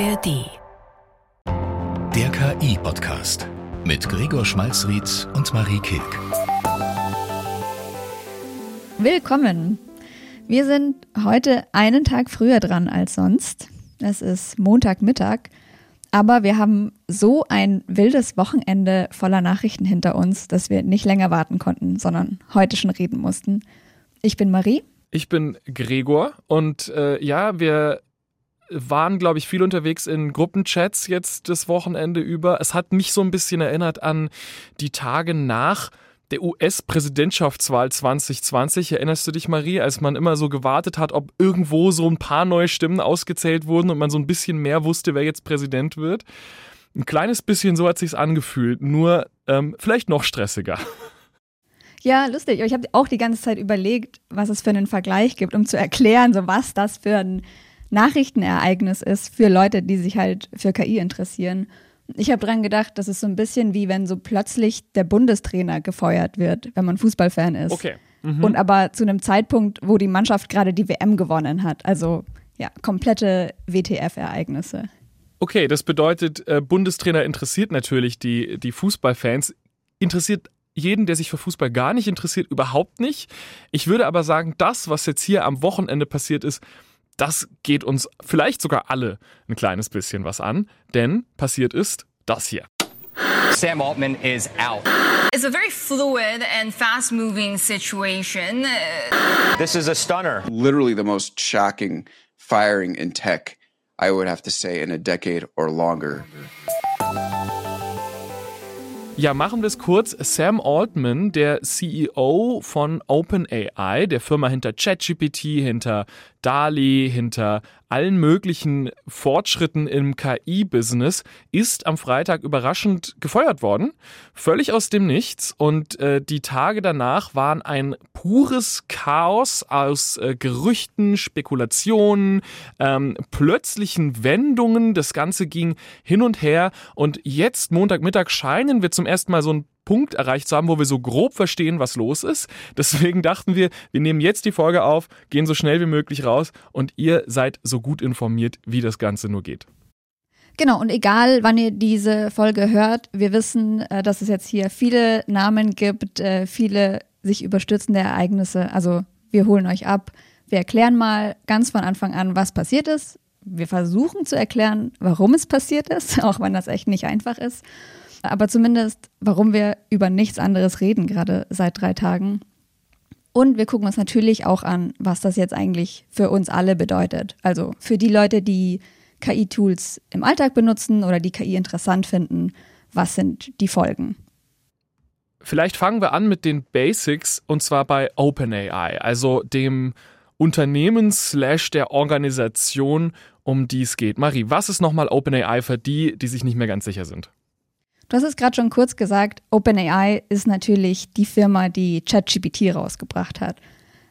ARD. Der KI-Podcast mit Gregor Schmalzried und Marie Kilk. Willkommen. Wir sind heute einen Tag früher dran als sonst. Es ist Montagmittag. Aber wir haben so ein wildes Wochenende voller Nachrichten hinter uns, dass wir nicht länger warten konnten, sondern heute schon reden mussten. Ich bin Marie. Ich bin Gregor und äh, ja, wir waren, glaube ich, viel unterwegs in Gruppenchats jetzt das Wochenende über. Es hat mich so ein bisschen erinnert an die Tage nach der US-Präsidentschaftswahl 2020. Erinnerst du dich, Marie, als man immer so gewartet hat, ob irgendwo so ein paar neue Stimmen ausgezählt wurden und man so ein bisschen mehr wusste, wer jetzt Präsident wird? Ein kleines bisschen so hat sich's angefühlt, nur ähm, vielleicht noch stressiger. Ja, lustig. Ich habe auch die ganze Zeit überlegt, was es für einen Vergleich gibt, um zu erklären, so was das für ein Nachrichtenereignis ist für Leute, die sich halt für KI interessieren. Ich habe dran gedacht, das ist so ein bisschen wie wenn so plötzlich der Bundestrainer gefeuert wird, wenn man Fußballfan ist. Okay. Mhm. Und aber zu einem Zeitpunkt, wo die Mannschaft gerade die WM gewonnen hat. Also ja, komplette WTF-Ereignisse. Okay, das bedeutet, äh, Bundestrainer interessiert natürlich die, die Fußballfans, interessiert jeden, der sich für Fußball gar nicht interessiert, überhaupt nicht. Ich würde aber sagen, das, was jetzt hier am Wochenende passiert ist, das geht uns vielleicht sogar alle ein kleines bisschen was an, denn passiert ist das hier. Sam Altman is out. It's a very fluid and fast moving situation. This is a stunner. Literally the most shocking firing in tech, I would have to say, in a decade or longer. Ja, machen wir es kurz. Sam Altman, der CEO von OpenAI, der Firma hinter ChatGPT, hinter DALI, hinter allen möglichen Fortschritten im KI-Business, ist am Freitag überraschend gefeuert worden. Völlig aus dem Nichts. Und äh, die Tage danach waren ein pures Chaos aus äh, Gerüchten, Spekulationen, ähm, plötzlichen Wendungen. Das Ganze ging hin und her. Und jetzt, Montagmittag, scheinen wir zum ersten Mal so ein Punkt erreicht zu haben, wo wir so grob verstehen, was los ist. Deswegen dachten wir, wir nehmen jetzt die Folge auf, gehen so schnell wie möglich raus und ihr seid so gut informiert, wie das Ganze nur geht. Genau, und egal, wann ihr diese Folge hört, wir wissen, äh, dass es jetzt hier viele Namen gibt, äh, viele sich überstützende Ereignisse. Also wir holen euch ab. Wir erklären mal ganz von Anfang an, was passiert ist. Wir versuchen zu erklären, warum es passiert ist, auch wenn das echt nicht einfach ist aber zumindest, warum wir über nichts anderes reden, gerade seit drei Tagen. Und wir gucken uns natürlich auch an, was das jetzt eigentlich für uns alle bedeutet. Also für die Leute, die KI-Tools im Alltag benutzen oder die KI interessant finden, was sind die Folgen? Vielleicht fangen wir an mit den Basics und zwar bei OpenAI, also dem Unternehmen slash der Organisation, um die es geht. Marie, was ist nochmal OpenAI für die, die sich nicht mehr ganz sicher sind? Du hast es gerade schon kurz gesagt, OpenAI ist natürlich die Firma, die ChatGPT rausgebracht hat.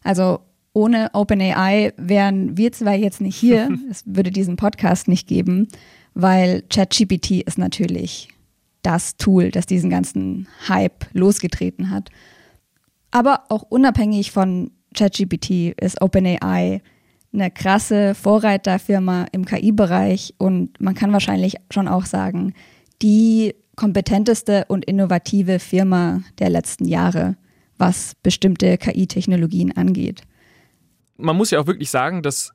Also ohne OpenAI wären wir zwar jetzt nicht hier, es würde diesen Podcast nicht geben, weil ChatGPT ist natürlich das Tool, das diesen ganzen Hype losgetreten hat. Aber auch unabhängig von ChatGPT ist OpenAI eine krasse Vorreiterfirma im KI-Bereich und man kann wahrscheinlich schon auch sagen, die kompetenteste und innovative Firma der letzten Jahre, was bestimmte KI-Technologien angeht. Man muss ja auch wirklich sagen, dass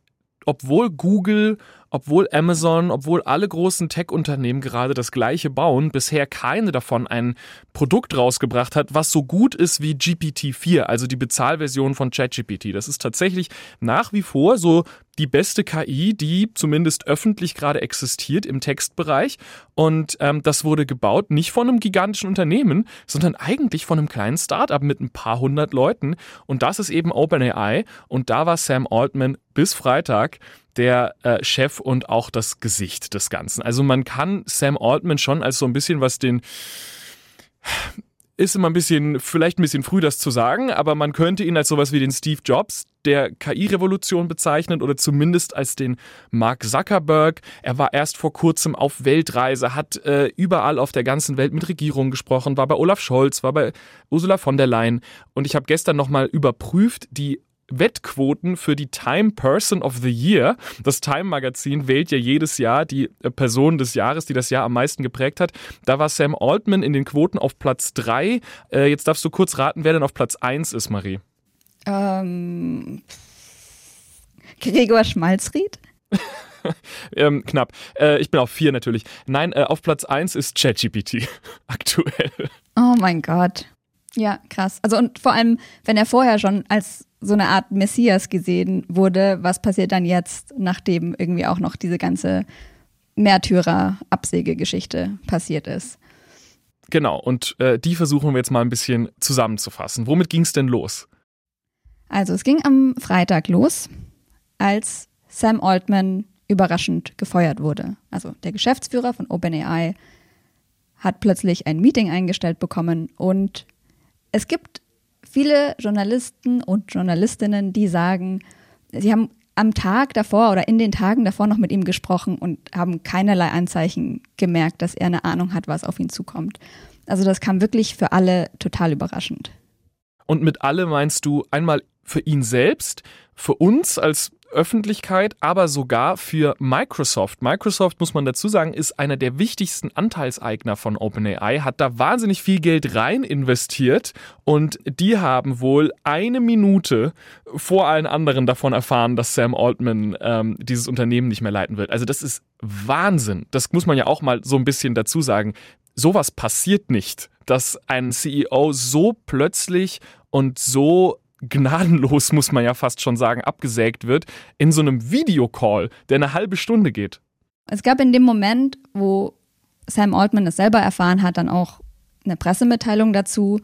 obwohl Google, obwohl Amazon, obwohl alle großen Tech-Unternehmen gerade das gleiche bauen, bisher keine davon ein Produkt rausgebracht hat, was so gut ist wie GPT-4, also die Bezahlversion von ChatGPT. Das ist tatsächlich nach wie vor so die beste KI, die zumindest öffentlich gerade existiert im Textbereich. Und ähm, das wurde gebaut nicht von einem gigantischen Unternehmen, sondern eigentlich von einem kleinen Startup mit ein paar hundert Leuten. Und das ist eben OpenAI. Und da war Sam Altman bis Freitag der äh, Chef und auch das Gesicht des Ganzen. Also man kann Sam Altman schon als so ein bisschen was den ist immer ein bisschen, vielleicht ein bisschen früh, das zu sagen, aber man könnte ihn als sowas wie den Steve Jobs der KI-Revolution bezeichnen oder zumindest als den Mark Zuckerberg. Er war erst vor kurzem auf Weltreise, hat äh, überall auf der ganzen Welt mit Regierungen gesprochen, war bei Olaf Scholz, war bei Ursula von der Leyen und ich habe gestern nochmal überprüft, die Wettquoten für die Time Person of the Year. Das Time Magazin wählt ja jedes Jahr die äh, Person des Jahres, die das Jahr am meisten geprägt hat. Da war Sam Altman in den Quoten auf Platz 3. Äh, jetzt darfst du kurz raten, wer denn auf Platz 1 ist, Marie. Ähm, Gregor Schmalzried? ähm, knapp. Äh, ich bin auf 4 natürlich. Nein, äh, auf Platz 1 ist ChatGPT aktuell. Oh mein Gott. Ja, krass. Also und vor allem, wenn er vorher schon als so eine Art Messias gesehen wurde, was passiert dann jetzt, nachdem irgendwie auch noch diese ganze Märtyrer-Absägegeschichte passiert ist? Genau, und äh, die versuchen wir jetzt mal ein bisschen zusammenzufassen. Womit ging es denn los? Also es ging am Freitag los, als Sam Altman überraschend gefeuert wurde. Also der Geschäftsführer von OpenAI hat plötzlich ein Meeting eingestellt bekommen und es gibt viele Journalisten und Journalistinnen, die sagen, sie haben am Tag davor oder in den Tagen davor noch mit ihm gesprochen und haben keinerlei Anzeichen gemerkt, dass er eine Ahnung hat, was auf ihn zukommt. Also das kam wirklich für alle total überraschend. Und mit alle meinst du einmal für ihn selbst, für uns als Öffentlichkeit, aber sogar für Microsoft. Microsoft, muss man dazu sagen, ist einer der wichtigsten Anteilseigner von OpenAI, hat da wahnsinnig viel Geld rein investiert und die haben wohl eine Minute vor allen anderen davon erfahren, dass Sam Altman ähm, dieses Unternehmen nicht mehr leiten wird. Also das ist Wahnsinn. Das muss man ja auch mal so ein bisschen dazu sagen. Sowas passiert nicht, dass ein CEO so plötzlich und so gnadenlos, muss man ja fast schon sagen, abgesägt wird in so einem Videocall, der eine halbe Stunde geht. Es gab in dem Moment, wo Sam Altman es selber erfahren hat, dann auch eine Pressemitteilung dazu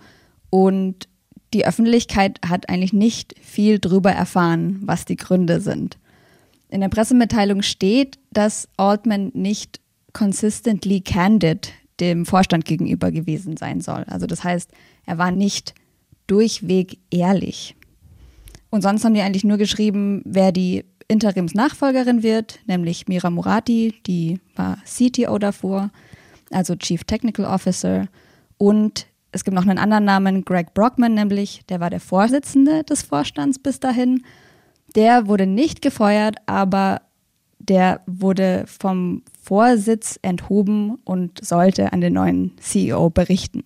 und die Öffentlichkeit hat eigentlich nicht viel drüber erfahren, was die Gründe sind. In der Pressemitteilung steht, dass Altman nicht consistently candid dem Vorstand gegenüber gewesen sein soll. Also das heißt, er war nicht durchweg ehrlich. Und sonst haben die eigentlich nur geschrieben, wer die Interimsnachfolgerin wird, nämlich Mira Murati, die war CTO davor, also Chief Technical Officer. Und es gibt noch einen anderen Namen, Greg Brockman, nämlich, der war der Vorsitzende des Vorstands bis dahin. Der wurde nicht gefeuert, aber der wurde vom Vorsitz enthoben und sollte an den neuen CEO berichten.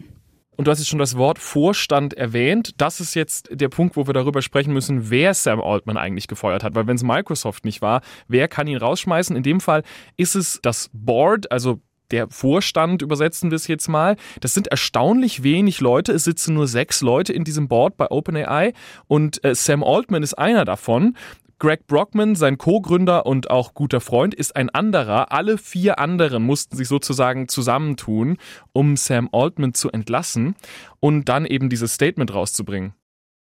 Und du hast jetzt schon das Wort Vorstand erwähnt. Das ist jetzt der Punkt, wo wir darüber sprechen müssen, wer Sam Altman eigentlich gefeuert hat. Weil wenn es Microsoft nicht war, wer kann ihn rausschmeißen? In dem Fall ist es das Board, also der Vorstand, übersetzen wir es jetzt mal. Das sind erstaunlich wenig Leute. Es sitzen nur sechs Leute in diesem Board bei OpenAI und äh, Sam Altman ist einer davon. Greg Brockman, sein Co-Gründer und auch guter Freund, ist ein anderer. Alle vier anderen mussten sich sozusagen zusammentun, um Sam Altman zu entlassen und dann eben dieses Statement rauszubringen.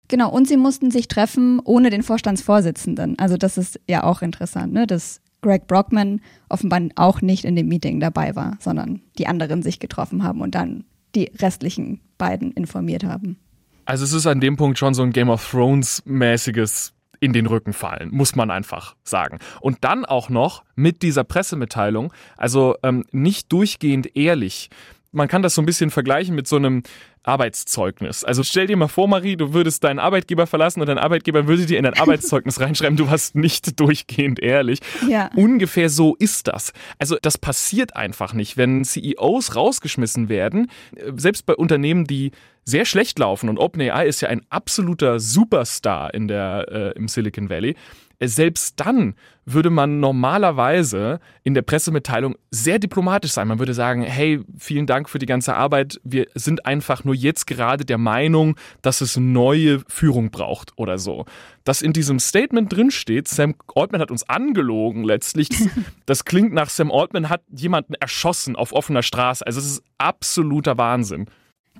Genau, und sie mussten sich treffen ohne den Vorstandsvorsitzenden. Also das ist ja auch interessant, ne? dass Greg Brockman offenbar auch nicht in dem Meeting dabei war, sondern die anderen sich getroffen haben und dann die restlichen beiden informiert haben. Also es ist an dem Punkt schon so ein Game of Thrones mäßiges in den Rücken fallen, muss man einfach sagen. Und dann auch noch mit dieser Pressemitteilung, also ähm, nicht durchgehend ehrlich. Man kann das so ein bisschen vergleichen mit so einem Arbeitszeugnis. Also stell dir mal vor, Marie, du würdest deinen Arbeitgeber verlassen und dein Arbeitgeber würde dir in dein Arbeitszeugnis reinschreiben, du warst nicht durchgehend ehrlich. Ja. Ungefähr so ist das. Also das passiert einfach nicht, wenn CEOs rausgeschmissen werden, selbst bei Unternehmen, die sehr schlecht laufen und OpenAI ist ja ein absoluter Superstar in der, äh, im Silicon Valley. Selbst dann würde man normalerweise in der Pressemitteilung sehr diplomatisch sein. Man würde sagen, hey, vielen Dank für die ganze Arbeit. Wir sind einfach nur jetzt gerade der Meinung, dass es neue Führung braucht oder so. Dass in diesem Statement drinsteht, Sam Altman hat uns angelogen letztlich. Das, das klingt nach Sam Altman hat jemanden erschossen auf offener Straße. Also es ist absoluter Wahnsinn.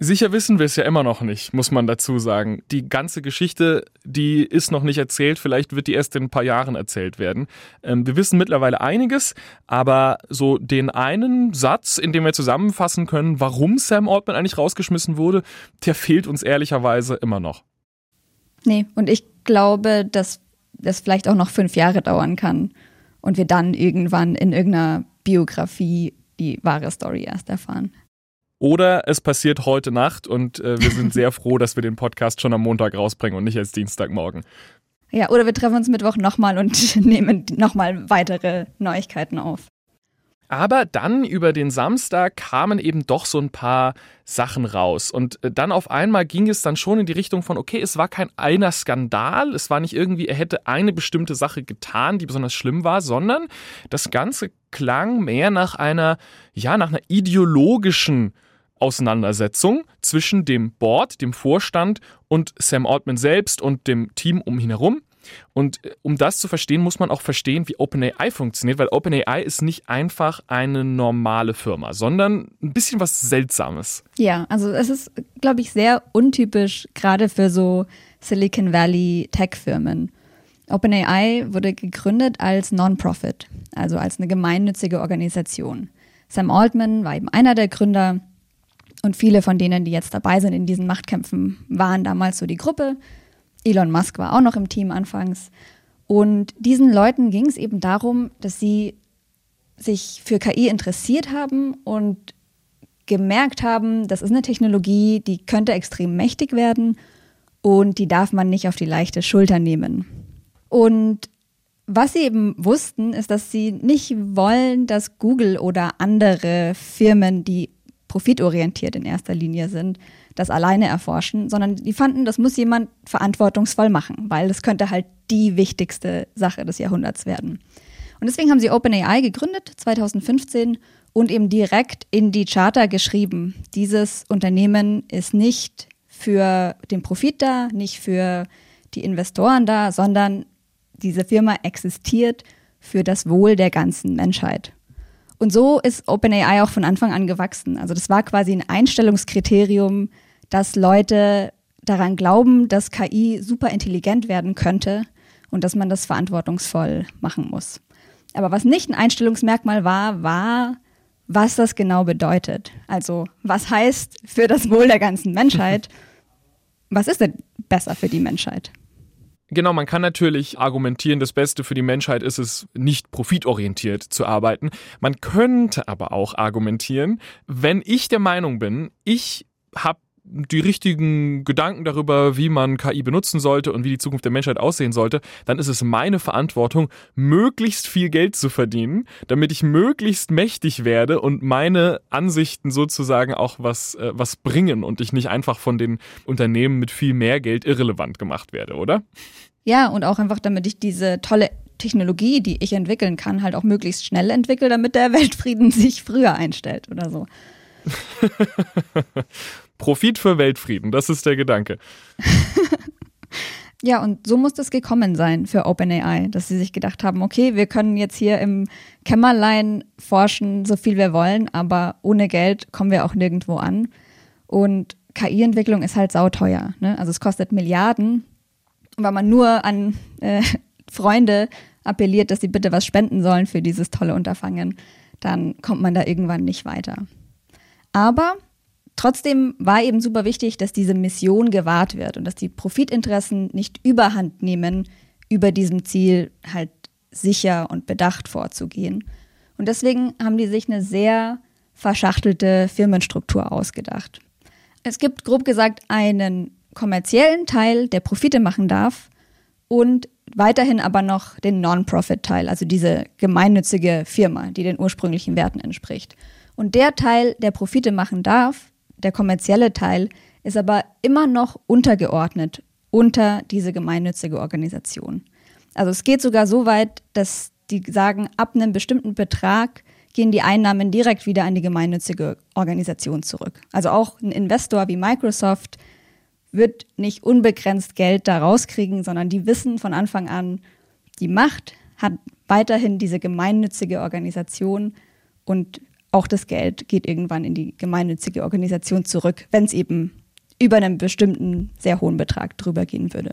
Sicher wissen wir es ja immer noch nicht, muss man dazu sagen. Die ganze Geschichte, die ist noch nicht erzählt. Vielleicht wird die erst in ein paar Jahren erzählt werden. Ähm, wir wissen mittlerweile einiges, aber so den einen Satz, in dem wir zusammenfassen können, warum Sam Altman eigentlich rausgeschmissen wurde, der fehlt uns ehrlicherweise immer noch. Nee, und ich glaube, dass das vielleicht auch noch fünf Jahre dauern kann und wir dann irgendwann in irgendeiner Biografie die wahre Story erst erfahren. Oder es passiert heute Nacht und äh, wir sind sehr froh, dass wir den Podcast schon am Montag rausbringen und nicht erst Dienstagmorgen. Ja, oder wir treffen uns Mittwoch nochmal und nehmen nochmal weitere Neuigkeiten auf. Aber dann über den Samstag kamen eben doch so ein paar Sachen raus. Und äh, dann auf einmal ging es dann schon in die Richtung von, okay, es war kein einer Skandal, es war nicht irgendwie, er hätte eine bestimmte Sache getan, die besonders schlimm war, sondern das Ganze klang mehr nach einer, ja, nach einer ideologischen Auseinandersetzung zwischen dem Board, dem Vorstand und Sam Altman selbst und dem Team um ihn herum. Und äh, um das zu verstehen, muss man auch verstehen, wie OpenAI funktioniert, weil OpenAI ist nicht einfach eine normale Firma, sondern ein bisschen was Seltsames. Ja, also es ist, glaube ich, sehr untypisch, gerade für so Silicon Valley Tech-Firmen. OpenAI wurde gegründet als Non-Profit, also als eine gemeinnützige Organisation. Sam Altman war eben einer der Gründer und viele von denen, die jetzt dabei sind in diesen Machtkämpfen, waren damals so die Gruppe. Elon Musk war auch noch im Team anfangs. Und diesen Leuten ging es eben darum, dass sie sich für KI interessiert haben und gemerkt haben, das ist eine Technologie, die könnte extrem mächtig werden und die darf man nicht auf die leichte Schulter nehmen. Und was sie eben wussten, ist, dass sie nicht wollen, dass Google oder andere Firmen, die profitorientiert in erster Linie sind, das alleine erforschen, sondern die fanden, das muss jemand verantwortungsvoll machen, weil das könnte halt die wichtigste Sache des Jahrhunderts werden. Und deswegen haben sie OpenAI gegründet 2015 und eben direkt in die Charter geschrieben, dieses Unternehmen ist nicht für den Profit da, nicht für die Investoren da, sondern diese Firma existiert für das Wohl der ganzen Menschheit. Und so ist OpenAI auch von Anfang an gewachsen. Also das war quasi ein Einstellungskriterium dass Leute daran glauben, dass KI super intelligent werden könnte und dass man das verantwortungsvoll machen muss. Aber was nicht ein Einstellungsmerkmal war, war, was das genau bedeutet. Also was heißt für das Wohl der ganzen Menschheit, was ist denn besser für die Menschheit? Genau, man kann natürlich argumentieren, das Beste für die Menschheit ist es, nicht profitorientiert zu arbeiten. Man könnte aber auch argumentieren, wenn ich der Meinung bin, ich habe die richtigen Gedanken darüber, wie man KI benutzen sollte und wie die Zukunft der Menschheit aussehen sollte, dann ist es meine Verantwortung, möglichst viel Geld zu verdienen, damit ich möglichst mächtig werde und meine Ansichten sozusagen auch was, äh, was bringen und ich nicht einfach von den Unternehmen mit viel mehr Geld irrelevant gemacht werde, oder? Ja, und auch einfach, damit ich diese tolle Technologie, die ich entwickeln kann, halt auch möglichst schnell entwickle, damit der Weltfrieden sich früher einstellt oder so. Profit für Weltfrieden, das ist der Gedanke. ja, und so muss das gekommen sein für OpenAI, dass sie sich gedacht haben, okay, wir können jetzt hier im Kämmerlein forschen, so viel wir wollen, aber ohne Geld kommen wir auch nirgendwo an. Und KI-Entwicklung ist halt sauteuer. Ne? Also es kostet Milliarden. Und wenn man nur an äh, Freunde appelliert, dass sie bitte was spenden sollen für dieses tolle Unterfangen, dann kommt man da irgendwann nicht weiter. Aber trotzdem war eben super wichtig, dass diese Mission gewahrt wird und dass die Profitinteressen nicht überhand nehmen, über diesem Ziel halt sicher und bedacht vorzugehen. Und deswegen haben die sich eine sehr verschachtelte Firmenstruktur ausgedacht. Es gibt grob gesagt einen kommerziellen Teil, der Profite machen darf und weiterhin aber noch den Non-Profit-Teil, also diese gemeinnützige Firma, die den ursprünglichen Werten entspricht. Und der Teil, der Profite machen darf, der kommerzielle Teil, ist aber immer noch untergeordnet unter diese gemeinnützige Organisation. Also es geht sogar so weit, dass die sagen, ab einem bestimmten Betrag gehen die Einnahmen direkt wieder an die gemeinnützige Organisation zurück. Also auch ein Investor wie Microsoft wird nicht unbegrenzt Geld da rauskriegen, sondern die wissen von Anfang an, die Macht hat weiterhin diese gemeinnützige Organisation und auch das Geld geht irgendwann in die gemeinnützige Organisation zurück, wenn es eben über einen bestimmten sehr hohen Betrag drüber gehen würde.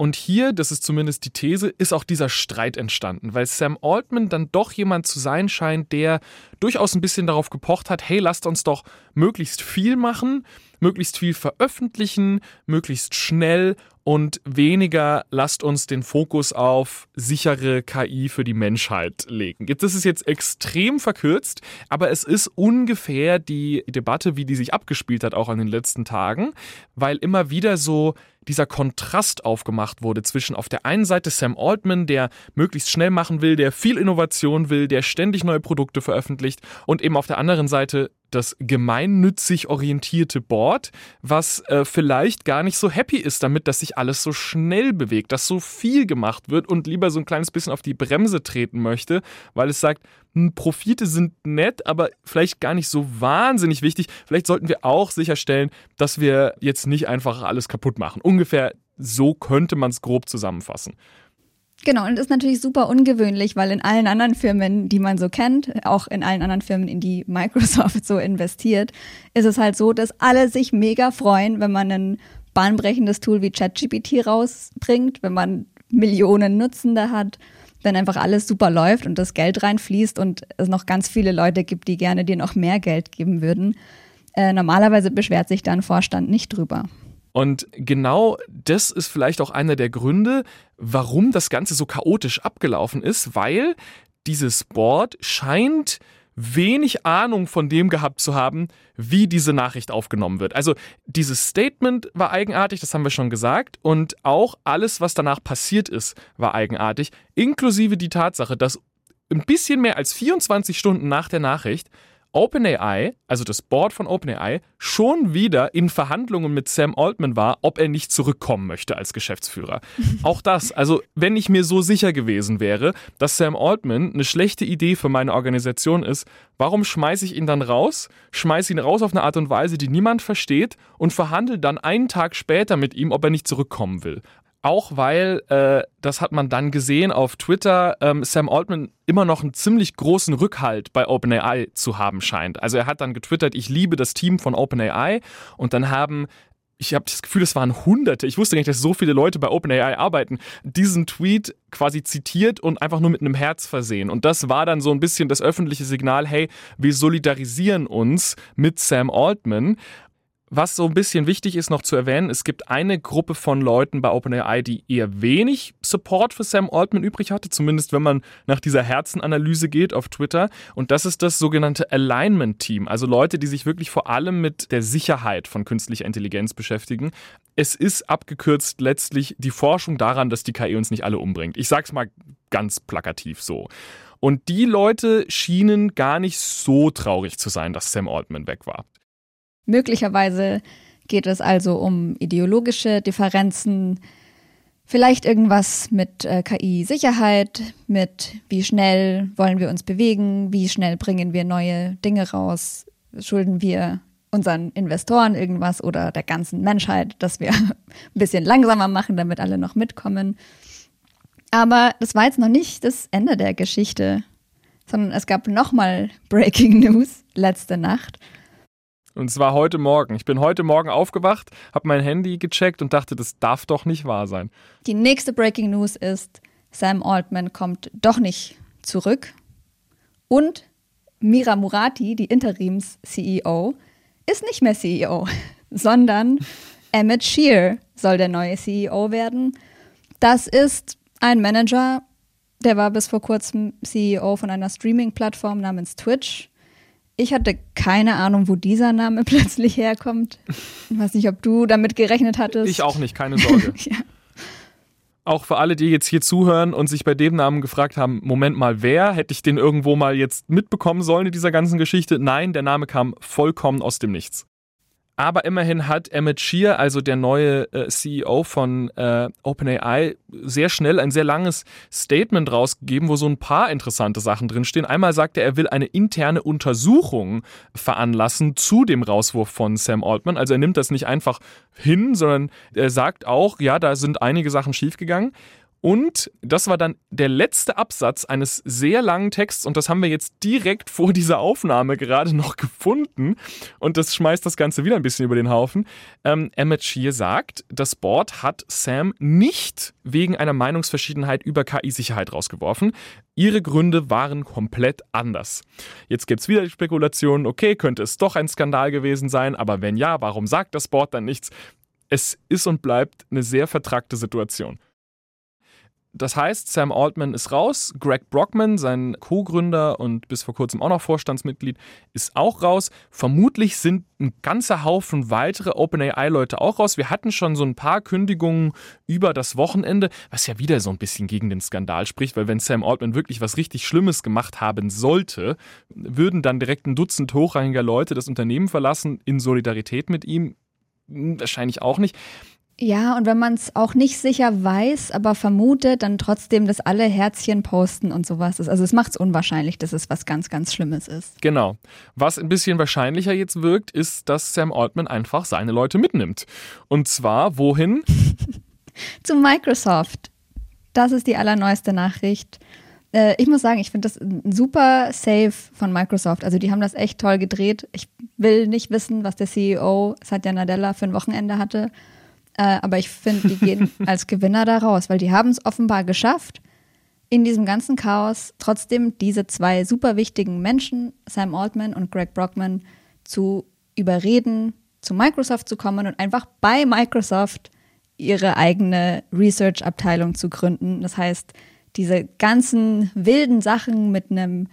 Und hier, das ist zumindest die These, ist auch dieser Streit entstanden, weil Sam Altman dann doch jemand zu sein scheint, der durchaus ein bisschen darauf gepocht hat, hey, lasst uns doch möglichst viel machen, möglichst viel veröffentlichen, möglichst schnell und weniger lasst uns den Fokus auf sichere KI für die Menschheit legen. Das ist jetzt extrem verkürzt, aber es ist ungefähr die Debatte, wie die sich abgespielt hat, auch an den letzten Tagen, weil immer wieder so dieser Kontrast aufgemacht wurde zwischen auf der einen Seite Sam Altman, der möglichst schnell machen will, der viel Innovation will, der ständig neue Produkte veröffentlicht und eben auf der anderen Seite das gemeinnützig orientierte Board, was äh, vielleicht gar nicht so happy ist damit, dass sich alles so schnell bewegt, dass so viel gemacht wird und lieber so ein kleines bisschen auf die Bremse treten möchte, weil es sagt, hm, Profite sind nett, aber vielleicht gar nicht so wahnsinnig wichtig. Vielleicht sollten wir auch sicherstellen, dass wir jetzt nicht einfach alles kaputt machen. Ungefähr so könnte man es grob zusammenfassen. Genau, und ist natürlich super ungewöhnlich, weil in allen anderen Firmen, die man so kennt, auch in allen anderen Firmen, in die Microsoft so investiert, ist es halt so, dass alle sich mega freuen, wenn man ein bahnbrechendes Tool wie ChatGPT rausbringt, wenn man Millionen Nutzende hat, wenn einfach alles super läuft und das Geld reinfließt und es noch ganz viele Leute gibt, die gerne dir noch mehr Geld geben würden. Äh, normalerweise beschwert sich da ein Vorstand nicht drüber. Und genau das ist vielleicht auch einer der Gründe, warum das Ganze so chaotisch abgelaufen ist, weil dieses Board scheint wenig Ahnung von dem gehabt zu haben, wie diese Nachricht aufgenommen wird. Also dieses Statement war eigenartig, das haben wir schon gesagt, und auch alles, was danach passiert ist, war eigenartig, inklusive die Tatsache, dass ein bisschen mehr als 24 Stunden nach der Nachricht OpenAI, also das Board von OpenAI, schon wieder in Verhandlungen mit Sam Altman war, ob er nicht zurückkommen möchte als Geschäftsführer. Auch das, also wenn ich mir so sicher gewesen wäre, dass Sam Altman eine schlechte Idee für meine Organisation ist, warum schmeiße ich ihn dann raus, schmeiße ihn raus auf eine Art und Weise, die niemand versteht und verhandle dann einen Tag später mit ihm, ob er nicht zurückkommen will. Auch weil, äh, das hat man dann gesehen auf Twitter, ähm, Sam Altman immer noch einen ziemlich großen Rückhalt bei OpenAI zu haben scheint. Also er hat dann getwittert, ich liebe das Team von OpenAI und dann haben ich habe das Gefühl, es waren Hunderte. Ich wusste gar nicht, dass so viele Leute bei OpenAI arbeiten. Diesen Tweet quasi zitiert und einfach nur mit einem Herz versehen. Und das war dann so ein bisschen das öffentliche Signal, hey, wir solidarisieren uns mit Sam Altman. Was so ein bisschen wichtig ist noch zu erwähnen, es gibt eine Gruppe von Leuten bei OpenAI, die eher wenig Support für Sam Altman übrig hatte, zumindest wenn man nach dieser Herzenanalyse geht auf Twitter. Und das ist das sogenannte Alignment Team, also Leute, die sich wirklich vor allem mit der Sicherheit von künstlicher Intelligenz beschäftigen. Es ist abgekürzt letztlich die Forschung daran, dass die KI uns nicht alle umbringt. Ich sag's mal ganz plakativ so. Und die Leute schienen gar nicht so traurig zu sein, dass Sam Altman weg war. Möglicherweise geht es also um ideologische Differenzen, vielleicht irgendwas mit äh, KI-Sicherheit, mit wie schnell wollen wir uns bewegen, wie schnell bringen wir neue Dinge raus, schulden wir unseren Investoren irgendwas oder der ganzen Menschheit, dass wir ein bisschen langsamer machen, damit alle noch mitkommen. Aber das war jetzt noch nicht das Ende der Geschichte, sondern es gab nochmal Breaking News letzte Nacht. Und zwar heute Morgen. Ich bin heute Morgen aufgewacht, habe mein Handy gecheckt und dachte, das darf doch nicht wahr sein. Die nächste Breaking News ist, Sam Altman kommt doch nicht zurück. Und Mira Murati, die Interims-CEO, ist nicht mehr CEO, sondern Emmett Shear soll der neue CEO werden. Das ist ein Manager, der war bis vor kurzem CEO von einer Streaming-Plattform namens Twitch. Ich hatte keine Ahnung, wo dieser Name plötzlich herkommt. Ich weiß nicht, ob du damit gerechnet hattest. Ich auch nicht, keine Sorge. ja. Auch für alle, die jetzt hier zuhören und sich bei dem Namen gefragt haben, Moment mal, wer? Hätte ich den irgendwo mal jetzt mitbekommen sollen in dieser ganzen Geschichte? Nein, der Name kam vollkommen aus dem Nichts. Aber immerhin hat Emmett Shear, also der neue äh, CEO von äh, OpenAI, sehr schnell ein sehr langes Statement rausgegeben, wo so ein paar interessante Sachen drinstehen. Einmal sagt er, er will eine interne Untersuchung veranlassen zu dem Rauswurf von Sam Altman. Also er nimmt das nicht einfach hin, sondern er sagt auch, ja, da sind einige Sachen schiefgegangen. Und das war dann der letzte Absatz eines sehr langen Texts und das haben wir jetzt direkt vor dieser Aufnahme gerade noch gefunden und das schmeißt das Ganze wieder ein bisschen über den Haufen. Ähm, Emmett Shear sagt, das Board hat Sam nicht wegen einer Meinungsverschiedenheit über KI-Sicherheit rausgeworfen. Ihre Gründe waren komplett anders. Jetzt gibt es wieder die Spekulation, okay, könnte es doch ein Skandal gewesen sein, aber wenn ja, warum sagt das Board dann nichts? Es ist und bleibt eine sehr vertrackte Situation. Das heißt, Sam Altman ist raus, Greg Brockman, sein Co-Gründer und bis vor kurzem auch noch Vorstandsmitglied, ist auch raus. Vermutlich sind ein ganzer Haufen weitere OpenAI-Leute auch raus. Wir hatten schon so ein paar Kündigungen über das Wochenende, was ja wieder so ein bisschen gegen den Skandal spricht, weil wenn Sam Altman wirklich was richtig Schlimmes gemacht haben sollte, würden dann direkt ein Dutzend hochrangiger Leute das Unternehmen verlassen in Solidarität mit ihm. Hm, wahrscheinlich auch nicht. Ja, und wenn man es auch nicht sicher weiß, aber vermutet, dann trotzdem, dass alle Herzchen posten und sowas ist. Also es macht es unwahrscheinlich, dass es was ganz, ganz Schlimmes ist. Genau. Was ein bisschen wahrscheinlicher jetzt wirkt, ist, dass Sam Altman einfach seine Leute mitnimmt. Und zwar wohin? Zu Microsoft. Das ist die allerneueste Nachricht. Äh, ich muss sagen, ich finde das ein super Save von Microsoft. Also die haben das echt toll gedreht. Ich will nicht wissen, was der CEO Satya Nadella für ein Wochenende hatte. Äh, aber ich finde, die gehen als Gewinner da raus, weil die haben es offenbar geschafft, in diesem ganzen Chaos trotzdem diese zwei super wichtigen Menschen, Sam Altman und Greg Brockman, zu überreden, zu Microsoft zu kommen und einfach bei Microsoft ihre eigene Research-Abteilung zu gründen. Das heißt, diese ganzen wilden Sachen mit einem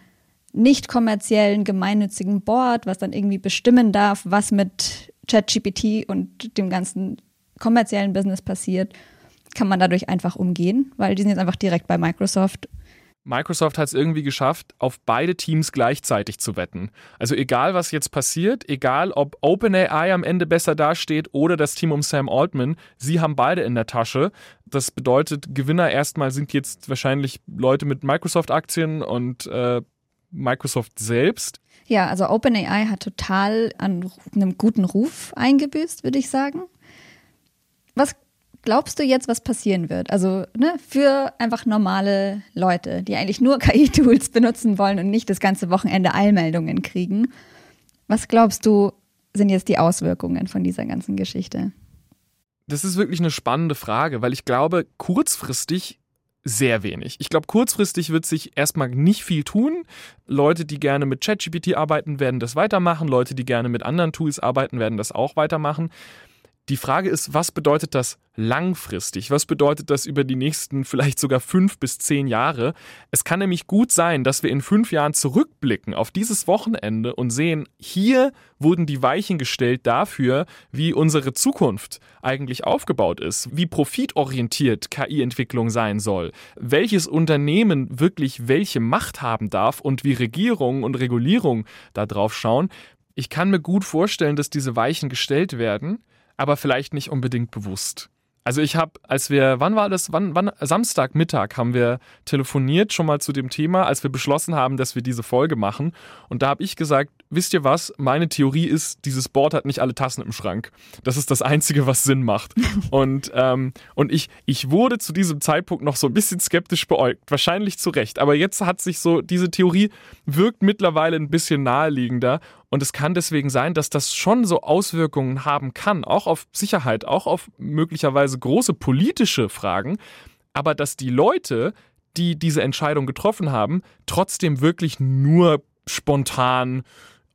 nicht kommerziellen, gemeinnützigen Board, was dann irgendwie bestimmen darf, was mit ChatGPT und dem ganzen kommerziellen Business passiert, kann man dadurch einfach umgehen, weil die sind jetzt einfach direkt bei Microsoft. Microsoft hat es irgendwie geschafft, auf beide Teams gleichzeitig zu wetten. Also egal, was jetzt passiert, egal ob OpenAI am Ende besser dasteht oder das Team um Sam Altman, sie haben beide in der Tasche. Das bedeutet, Gewinner erstmal sind jetzt wahrscheinlich Leute mit Microsoft-Aktien und äh, Microsoft selbst. Ja, also OpenAI hat total an einem guten Ruf eingebüßt, würde ich sagen was glaubst du jetzt, was passieren wird? Also ne, für einfach normale Leute, die eigentlich nur KI-Tools benutzen wollen und nicht das ganze Wochenende Eilmeldungen kriegen. Was glaubst du, sind jetzt die Auswirkungen von dieser ganzen Geschichte? Das ist wirklich eine spannende Frage, weil ich glaube, kurzfristig sehr wenig. Ich glaube, kurzfristig wird sich erstmal nicht viel tun. Leute, die gerne mit ChatGPT arbeiten, werden das weitermachen. Leute, die gerne mit anderen Tools arbeiten, werden das auch weitermachen. Die Frage ist, was bedeutet das langfristig? Was bedeutet das über die nächsten vielleicht sogar fünf bis zehn Jahre? Es kann nämlich gut sein, dass wir in fünf Jahren zurückblicken auf dieses Wochenende und sehen, hier wurden die Weichen gestellt dafür, wie unsere Zukunft eigentlich aufgebaut ist, wie profitorientiert KI-Entwicklung sein soll, welches Unternehmen wirklich welche Macht haben darf und wie Regierung und Regulierung drauf schauen. Ich kann mir gut vorstellen, dass diese Weichen gestellt werden aber vielleicht nicht unbedingt bewusst. Also ich habe, als wir, wann war das, wann, wann, Samstagmittag haben wir telefoniert schon mal zu dem Thema, als wir beschlossen haben, dass wir diese Folge machen. Und da habe ich gesagt, wisst ihr was, meine Theorie ist, dieses Board hat nicht alle Tassen im Schrank. Das ist das Einzige, was Sinn macht. und ähm, und ich, ich wurde zu diesem Zeitpunkt noch so ein bisschen skeptisch beäugt, wahrscheinlich zu Recht. Aber jetzt hat sich so, diese Theorie wirkt mittlerweile ein bisschen naheliegender. Und es kann deswegen sein, dass das schon so Auswirkungen haben kann, auch auf Sicherheit, auch auf möglicherweise große politische Fragen. Aber dass die Leute, die diese Entscheidung getroffen haben, trotzdem wirklich nur spontan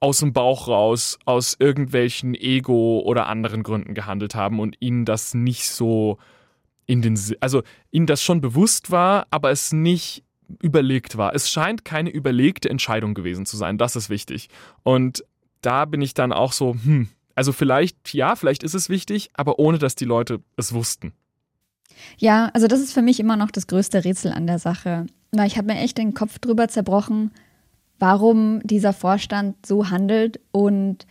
aus dem Bauch raus, aus irgendwelchen Ego oder anderen Gründen gehandelt haben und ihnen das nicht so in den, also ihnen das schon bewusst war, aber es nicht überlegt war. Es scheint keine überlegte Entscheidung gewesen zu sein. Das ist wichtig. Und da bin ich dann auch so, hm, also vielleicht, ja, vielleicht ist es wichtig, aber ohne dass die Leute es wussten. Ja, also das ist für mich immer noch das größte Rätsel an der Sache. Weil ich habe mir echt den Kopf drüber zerbrochen, warum dieser Vorstand so handelt. Und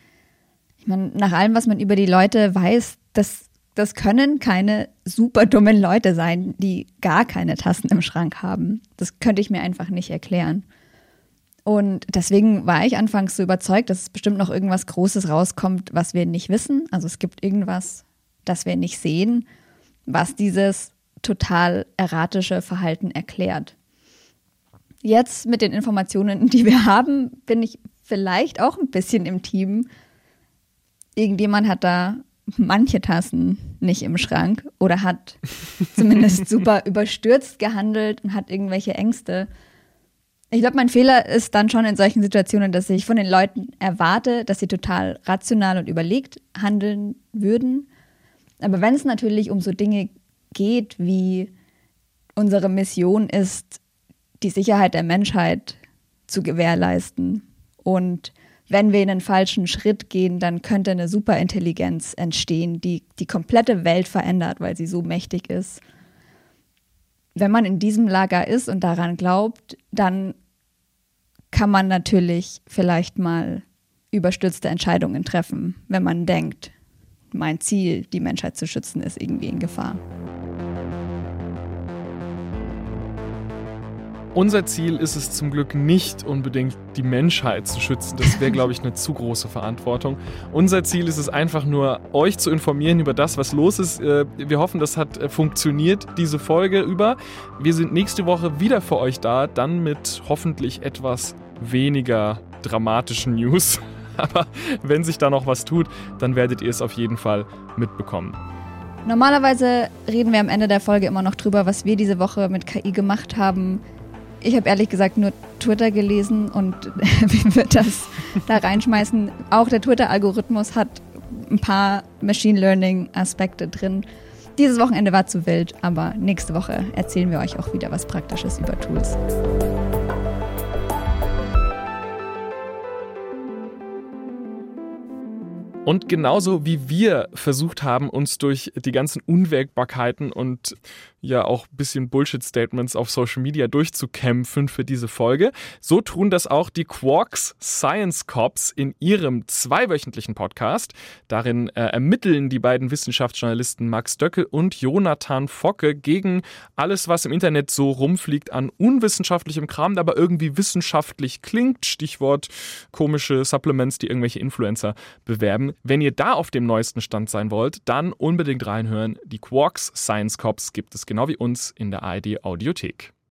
ich meine, nach allem, was man über die Leute weiß, das das können keine super dummen Leute sein, die gar keine Tassen im Schrank haben. Das könnte ich mir einfach nicht erklären. Und deswegen war ich anfangs so überzeugt, dass es bestimmt noch irgendwas Großes rauskommt, was wir nicht wissen. Also es gibt irgendwas, das wir nicht sehen, was dieses total erratische Verhalten erklärt. Jetzt mit den Informationen, die wir haben, bin ich vielleicht auch ein bisschen im Team. Irgendjemand hat da manche Tassen nicht im Schrank oder hat zumindest super überstürzt gehandelt und hat irgendwelche Ängste. Ich glaube, mein Fehler ist dann schon in solchen Situationen, dass ich von den Leuten erwarte, dass sie total rational und überlegt handeln würden. Aber wenn es natürlich um so Dinge geht, wie unsere Mission ist, die Sicherheit der Menschheit zu gewährleisten und wenn wir in einen falschen Schritt gehen, dann könnte eine Superintelligenz entstehen, die die komplette Welt verändert, weil sie so mächtig ist. Wenn man in diesem Lager ist und daran glaubt, dann kann man natürlich vielleicht mal überstürzte Entscheidungen treffen, wenn man denkt, mein Ziel, die Menschheit zu schützen, ist irgendwie in Gefahr. Unser Ziel ist es zum Glück nicht unbedingt, die Menschheit zu schützen. Das wäre, glaube ich, eine zu große Verantwortung. Unser Ziel ist es einfach nur, euch zu informieren über das, was los ist. Äh, wir hoffen, das hat äh, funktioniert, diese Folge über. Wir sind nächste Woche wieder für euch da, dann mit hoffentlich etwas weniger dramatischen News. Aber wenn sich da noch was tut, dann werdet ihr es auf jeden Fall mitbekommen. Normalerweise reden wir am Ende der Folge immer noch drüber, was wir diese Woche mit KI gemacht haben. Ich habe ehrlich gesagt nur Twitter gelesen und wie wir das da reinschmeißen. Auch der Twitter-Algorithmus hat ein paar Machine Learning-Aspekte drin. Dieses Wochenende war zu wild, aber nächste Woche erzählen wir euch auch wieder was Praktisches über Tools. Und genauso wie wir versucht haben, uns durch die ganzen Unwägbarkeiten und ja auch ein bisschen Bullshit-Statements auf Social Media durchzukämpfen für diese Folge. So tun das auch die Quarks Science Cops in ihrem zweiwöchentlichen Podcast. Darin äh, ermitteln die beiden Wissenschaftsjournalisten Max Döckel und Jonathan Focke gegen alles, was im Internet so rumfliegt an unwissenschaftlichem Kram, aber irgendwie wissenschaftlich klingt. Stichwort komische Supplements, die irgendwelche Influencer bewerben. Wenn ihr da auf dem neuesten Stand sein wollt, dann unbedingt reinhören. Die Quarks Science Cops gibt es genau wie uns in der ARD Audiothek.